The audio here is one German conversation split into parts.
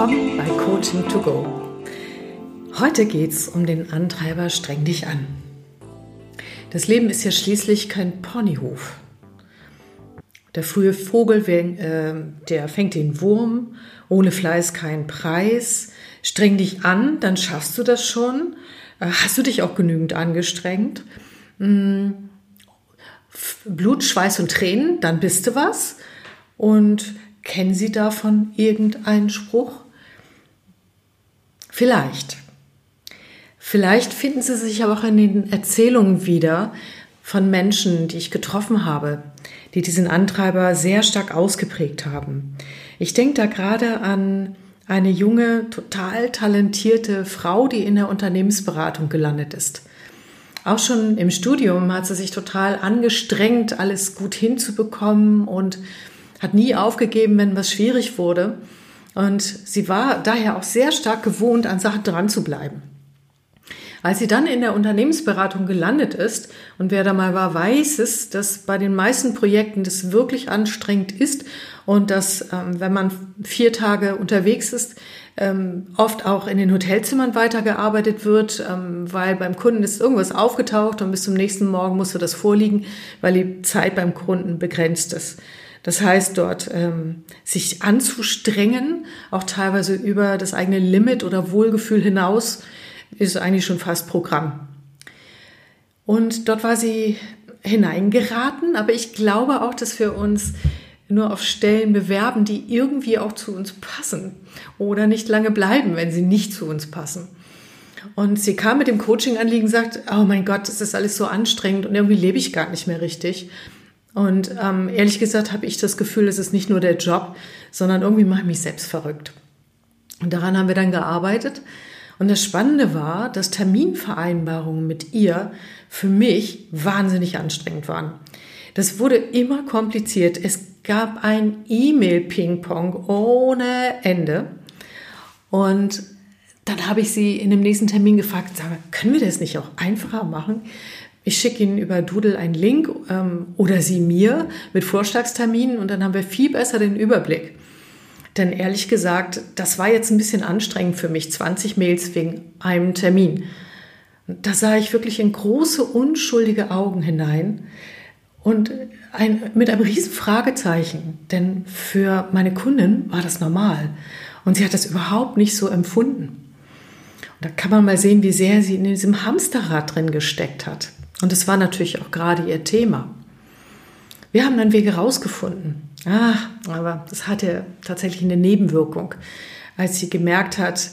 Willkommen bei Coaching to Go. Heute geht es um den Antreiber Streng dich an. Das Leben ist ja schließlich kein Ponyhof. Der frühe Vogel, äh, der fängt den Wurm, ohne Fleiß kein Preis. Streng dich an, dann schaffst du das schon. Äh, hast du dich auch genügend angestrengt? Hm, Blut, Schweiß und Tränen, dann bist du was. Und Kennen Sie davon irgendeinen Spruch? Vielleicht. Vielleicht finden Sie sich aber auch in den Erzählungen wieder von Menschen, die ich getroffen habe, die diesen Antreiber sehr stark ausgeprägt haben. Ich denke da gerade an eine junge, total talentierte Frau, die in der Unternehmensberatung gelandet ist. Auch schon im Studium hat sie sich total angestrengt, alles gut hinzubekommen und hat nie aufgegeben, wenn was schwierig wurde. Und sie war daher auch sehr stark gewohnt, an Sachen dran zu bleiben. Als sie dann in der Unternehmensberatung gelandet ist, und wer da mal war, weiß es, dass bei den meisten Projekten das wirklich anstrengend ist und dass, ähm, wenn man vier Tage unterwegs ist, ähm, oft auch in den Hotelzimmern weitergearbeitet wird, ähm, weil beim Kunden ist irgendwas aufgetaucht und bis zum nächsten Morgen musste das vorliegen, weil die Zeit beim Kunden begrenzt ist. Das heißt, dort ähm, sich anzustrengen, auch teilweise über das eigene Limit oder Wohlgefühl hinaus, ist eigentlich schon fast Programm. Und dort war sie hineingeraten, aber ich glaube auch, dass wir uns nur auf Stellen bewerben, die irgendwie auch zu uns passen oder nicht lange bleiben, wenn sie nicht zu uns passen. Und sie kam mit dem Coaching-Anliegen und sagt, oh mein Gott, das ist alles so anstrengend und irgendwie lebe ich gar nicht mehr richtig. Und ähm, ehrlich gesagt habe ich das Gefühl, es ist nicht nur der Job, sondern irgendwie mache ich mich selbst verrückt. Und daran haben wir dann gearbeitet. Und das Spannende war, dass Terminvereinbarungen mit ihr für mich wahnsinnig anstrengend waren. Das wurde immer kompliziert. Es gab ein E-Mail-Ping-Pong ohne Ende. Und dann habe ich sie in dem nächsten Termin gefragt, sag mal, können wir das nicht auch einfacher machen? Ich schicke Ihnen über Doodle einen Link ähm, oder Sie mir mit Vorschlagsterminen und dann haben wir viel besser den Überblick. Denn ehrlich gesagt, das war jetzt ein bisschen anstrengend für mich, 20 Mails wegen einem Termin. Da sah ich wirklich in große, unschuldige Augen hinein und ein, mit einem riesen Fragezeichen. Denn für meine Kundin war das normal und sie hat das überhaupt nicht so empfunden. Und da kann man mal sehen, wie sehr sie in diesem Hamsterrad drin gesteckt hat. Und es war natürlich auch gerade ihr Thema. Wir haben dann Wege rausgefunden. Ah, aber das hatte tatsächlich eine Nebenwirkung, als sie gemerkt hat,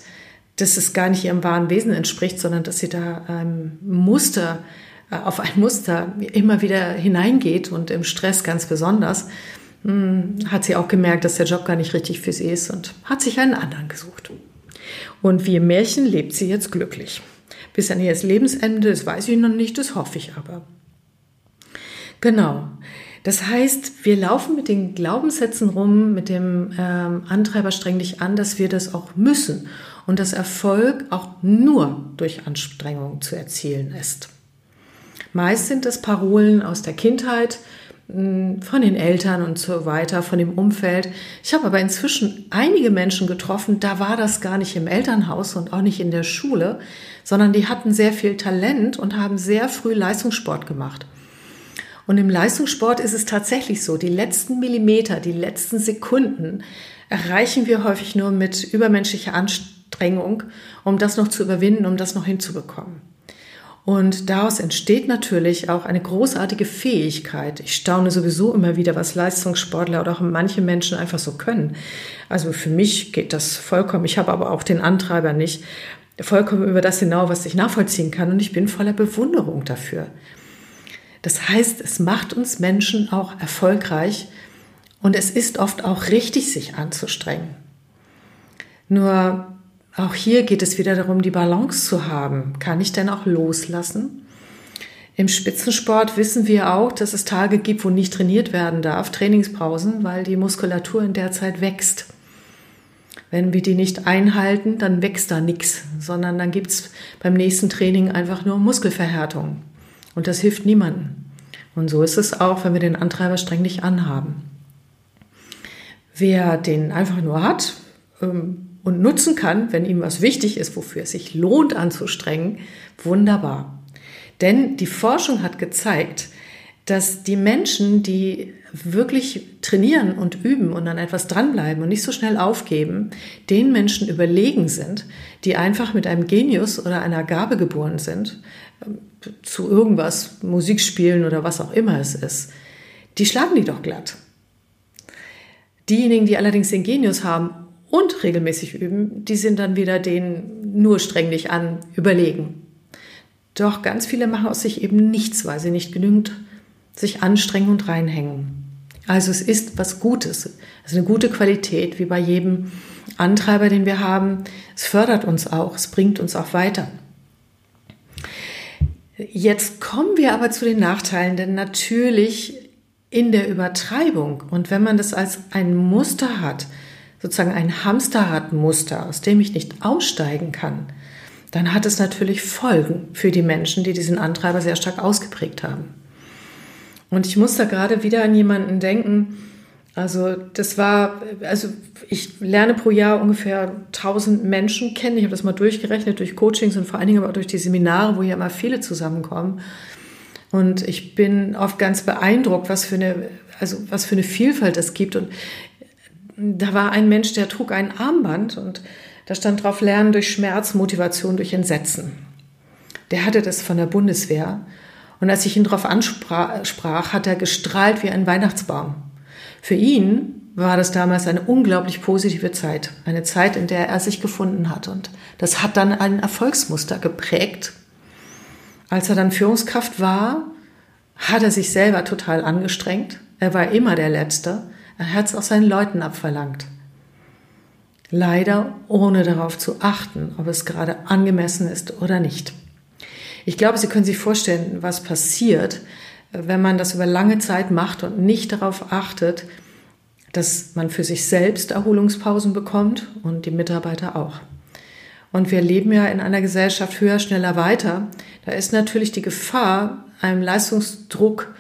dass es gar nicht ihrem wahren Wesen entspricht, sondern dass sie da ein Muster, äh, auf ein Muster immer wieder hineingeht und im Stress ganz besonders, hm, hat sie auch gemerkt, dass der Job gar nicht richtig für sie ist und hat sich einen anderen gesucht. Und wie im Märchen lebt sie jetzt glücklich bis an ihr Lebensende, das weiß ich noch nicht, das hoffe ich aber. Genau. Das heißt, wir laufen mit den Glaubenssätzen rum, mit dem ähm, Antreiber streng dich an, dass wir das auch müssen und dass Erfolg auch nur durch Anstrengung zu erzielen ist. Meist sind es Parolen aus der Kindheit, von den Eltern und so weiter, von dem Umfeld. Ich habe aber inzwischen einige Menschen getroffen, da war das gar nicht im Elternhaus und auch nicht in der Schule, sondern die hatten sehr viel Talent und haben sehr früh Leistungssport gemacht. Und im Leistungssport ist es tatsächlich so, die letzten Millimeter, die letzten Sekunden erreichen wir häufig nur mit übermenschlicher Anstrengung, um das noch zu überwinden, um das noch hinzubekommen. Und daraus entsteht natürlich auch eine großartige Fähigkeit. Ich staune sowieso immer wieder, was Leistungssportler oder auch manche Menschen einfach so können. Also für mich geht das vollkommen. Ich habe aber auch den Antreiber nicht vollkommen über das hinaus, was ich nachvollziehen kann. Und ich bin voller Bewunderung dafür. Das heißt, es macht uns Menschen auch erfolgreich und es ist oft auch richtig, sich anzustrengen. Nur auch hier geht es wieder darum, die Balance zu haben. Kann ich denn auch loslassen? Im Spitzensport wissen wir auch, dass es Tage gibt, wo nicht trainiert werden darf, Trainingspausen, weil die Muskulatur in der Zeit wächst. Wenn wir die nicht einhalten, dann wächst da nichts, sondern dann gibt's beim nächsten Training einfach nur Muskelverhärtung. Und das hilft niemandem. Und so ist es auch, wenn wir den Antreiber streng nicht anhaben. Wer den einfach nur hat, ähm, und nutzen kann, wenn ihm was wichtig ist, wofür es sich lohnt anzustrengen, wunderbar. Denn die Forschung hat gezeigt, dass die Menschen, die wirklich trainieren und üben und an etwas dranbleiben und nicht so schnell aufgeben, den Menschen überlegen sind, die einfach mit einem Genius oder einer Gabe geboren sind, zu irgendwas, Musik spielen oder was auch immer es ist, die schlagen die doch glatt. Diejenigen, die allerdings den Genius haben und regelmäßig üben, die sind dann wieder denen nur streng dich an überlegen. Doch ganz viele machen aus sich eben nichts, weil sie nicht genügend sich anstrengen und reinhängen. Also es ist was Gutes, also eine gute Qualität, wie bei jedem Antreiber, den wir haben. Es fördert uns auch, es bringt uns auch weiter. Jetzt kommen wir aber zu den Nachteilen, denn natürlich in der Übertreibung und wenn man das als ein Muster hat, sozusagen ein Hamsterradmuster, aus dem ich nicht aussteigen kann, dann hat es natürlich Folgen für die Menschen, die diesen Antreiber sehr stark ausgeprägt haben. Und ich muss da gerade wieder an jemanden denken. Also das war, also ich lerne pro Jahr ungefähr 1000 Menschen kennen. Ich habe das mal durchgerechnet durch Coachings und vor allen Dingen aber auch durch die Seminare, wo ja immer viele zusammenkommen. Und ich bin oft ganz beeindruckt, was für eine, also was für eine Vielfalt es gibt. Und da war ein Mensch, der trug ein Armband und da stand drauf Lernen durch Schmerz, Motivation durch Entsetzen. Der hatte das von der Bundeswehr. Und als ich ihn darauf ansprach, hat er gestrahlt wie ein Weihnachtsbaum. Für ihn war das damals eine unglaublich positive Zeit. Eine Zeit, in der er sich gefunden hat. Und das hat dann ein Erfolgsmuster geprägt. Als er dann Führungskraft war, hat er sich selber total angestrengt. Er war immer der Letzte. Er hat es auch seinen Leuten abverlangt. Leider ohne darauf zu achten, ob es gerade angemessen ist oder nicht. Ich glaube, Sie können sich vorstellen, was passiert, wenn man das über lange Zeit macht und nicht darauf achtet, dass man für sich selbst Erholungspausen bekommt und die Mitarbeiter auch. Und wir leben ja in einer Gesellschaft höher, schneller, weiter. Da ist natürlich die Gefahr, einem Leistungsdruck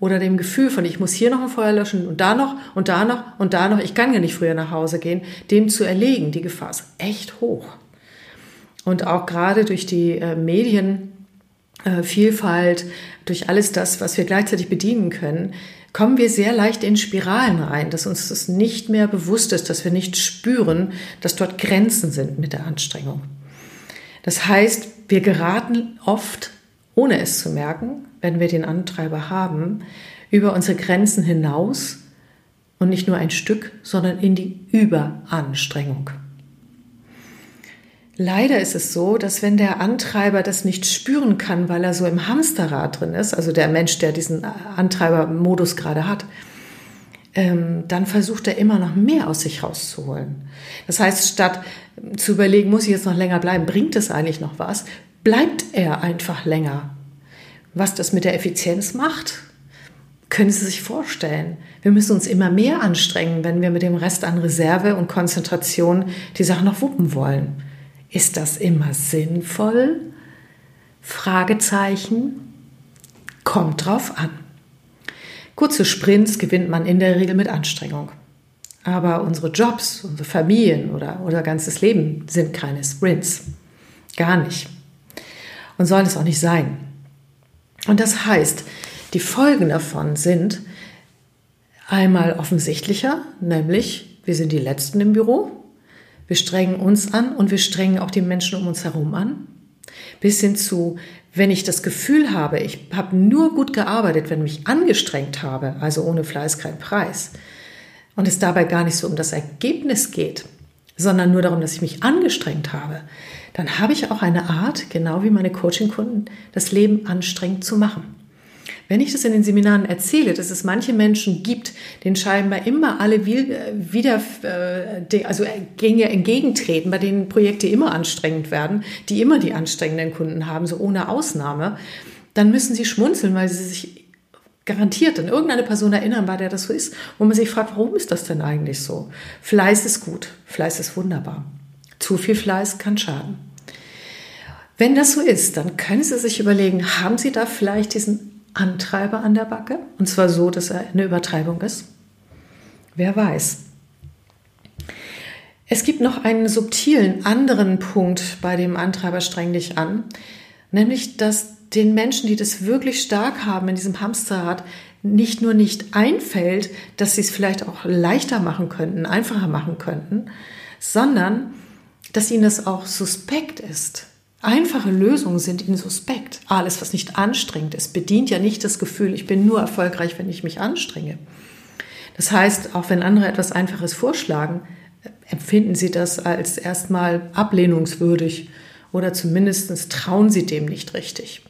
oder dem Gefühl von, ich muss hier noch ein Feuer löschen und da noch und da noch und da noch, ich kann ja nicht früher nach Hause gehen, dem zu erlegen, die Gefahr ist echt hoch. Und auch gerade durch die äh, Medienvielfalt, äh, durch alles das, was wir gleichzeitig bedienen können, kommen wir sehr leicht in Spiralen rein, dass uns das nicht mehr bewusst ist, dass wir nicht spüren, dass dort Grenzen sind mit der Anstrengung. Das heißt, wir geraten oft, ohne es zu merken, wenn wir den Antreiber haben, über unsere Grenzen hinaus und nicht nur ein Stück, sondern in die Überanstrengung. Leider ist es so, dass wenn der Antreiber das nicht spüren kann, weil er so im Hamsterrad drin ist, also der Mensch, der diesen Antreibermodus gerade hat, ähm, dann versucht er immer noch mehr aus sich rauszuholen. Das heißt, statt zu überlegen, muss ich jetzt noch länger bleiben, bringt es eigentlich noch was, bleibt er einfach länger. Was das mit der Effizienz macht, können Sie sich vorstellen. Wir müssen uns immer mehr anstrengen, wenn wir mit dem Rest an Reserve und Konzentration die Sache noch wuppen wollen. Ist das immer sinnvoll? Fragezeichen. Kommt drauf an. Kurze Sprints gewinnt man in der Regel mit Anstrengung. Aber unsere Jobs, unsere Familien oder unser ganzes Leben sind keine Sprints. Gar nicht. Und sollen es auch nicht sein. Und das heißt, die Folgen davon sind einmal offensichtlicher, nämlich wir sind die Letzten im Büro, wir strengen uns an und wir strengen auch die Menschen um uns herum an. Bis hin zu, wenn ich das Gefühl habe, ich habe nur gut gearbeitet, wenn ich mich angestrengt habe, also ohne Fleiß kein Preis, und es dabei gar nicht so um das Ergebnis geht, sondern nur darum, dass ich mich angestrengt habe, dann habe ich auch eine Art, genau wie meine Coaching-Kunden, das Leben anstrengend zu machen. Wenn ich das in den Seminaren erzähle, dass es manche Menschen gibt, denen scheinbar immer alle äh, wieder, äh, also Dinge entgegentreten, bei denen Projekte immer anstrengend werden, die immer die anstrengenden Kunden haben, so ohne Ausnahme, dann müssen sie schmunzeln, weil sie sich garantiert an irgendeine Person erinnern, bei der das so ist, wo man sich fragt, warum ist das denn eigentlich so? Fleiß ist gut, Fleiß ist wunderbar. Zu viel Fleiß kann schaden. Wenn das so ist, dann können Sie sich überlegen, haben Sie da vielleicht diesen Antreiber an der Backe. Und zwar so, dass er eine Übertreibung ist. Wer weiß. Es gibt noch einen subtilen anderen Punkt bei dem Antreiber streng dich an, nämlich dass den Menschen, die das wirklich stark haben in diesem Hamsterrad, nicht nur nicht einfällt, dass sie es vielleicht auch leichter machen könnten, einfacher machen könnten, sondern dass ihnen das auch suspekt ist. Einfache Lösungen sind ihnen suspekt. Alles, was nicht anstrengend ist, bedient ja nicht das Gefühl, ich bin nur erfolgreich, wenn ich mich anstrenge. Das heißt, auch wenn andere etwas Einfaches vorschlagen, empfinden sie das als erstmal ablehnungswürdig oder zumindest trauen sie dem nicht richtig.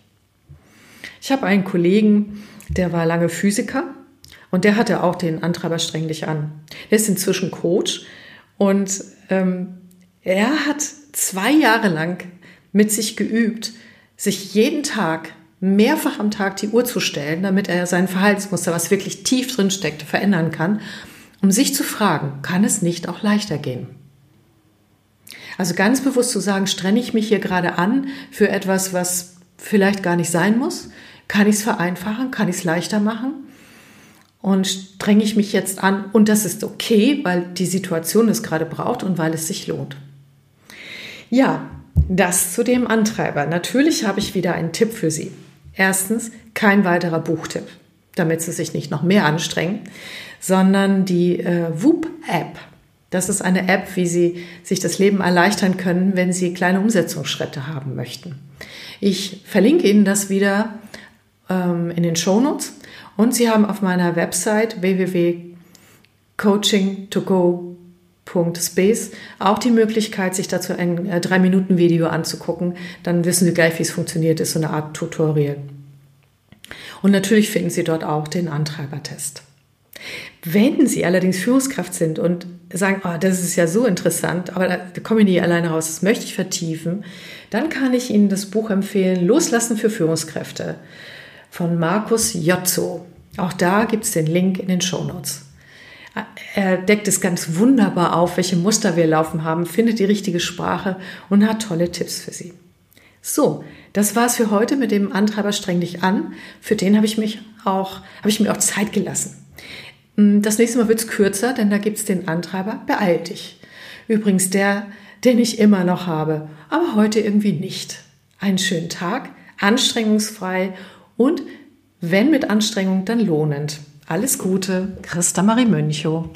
Ich habe einen Kollegen, der war lange Physiker und der hatte auch den Antreiber streng dich an. Der ist inzwischen Coach und ähm, er hat zwei Jahre lang mit sich geübt, sich jeden Tag mehrfach am Tag die Uhr zu stellen, damit er sein Verhaltensmuster, was wirklich tief drin steckt, verändern kann, um sich zu fragen, kann es nicht auch leichter gehen? Also ganz bewusst zu sagen, strenge ich mich hier gerade an für etwas, was vielleicht gar nicht sein muss? Kann ich es vereinfachen? Kann ich es leichter machen? Und strenge ich mich jetzt an und das ist okay, weil die Situation es gerade braucht und weil es sich lohnt. Ja, das zu dem Antreiber. Natürlich habe ich wieder einen Tipp für Sie. Erstens, kein weiterer Buchtipp, damit Sie sich nicht noch mehr anstrengen, sondern die äh, Whoop-App. Das ist eine App, wie Sie sich das Leben erleichtern können, wenn Sie kleine Umsetzungsschritte haben möchten. Ich verlinke Ihnen das wieder ähm, in den Shownotes und Sie haben auf meiner Website www.coaching2go.space auch die Möglichkeit, sich dazu ein äh, 3-Minuten-Video anzugucken. Dann wissen Sie gleich, wie es funktioniert. Ist so eine Art Tutorial. Und natürlich finden Sie dort auch den Antreibertest. Wenn Sie allerdings Führungskraft sind und sagen, oh, das ist ja so interessant, aber da komme ich nie alleine raus, das möchte ich vertiefen, dann kann ich Ihnen das Buch empfehlen, Loslassen für Führungskräfte von Markus Jotzo. Auch da gibt es den Link in den Show Notes. Er deckt es ganz wunderbar auf, welche Muster wir laufen haben, findet die richtige Sprache und hat tolle Tipps für Sie. So, das war's für heute mit dem Antreiber streng dich an. Für den habe ich mich auch, habe ich mir auch Zeit gelassen. Hm, das nächste Mal wird's kürzer, denn da gibt's den Antreiber Beeil dich. Übrigens der, den ich immer noch habe, aber heute irgendwie nicht. Einen schönen Tag, anstrengungsfrei und wenn mit Anstrengung, dann lohnend. Alles Gute, Christa Marie Mönchow.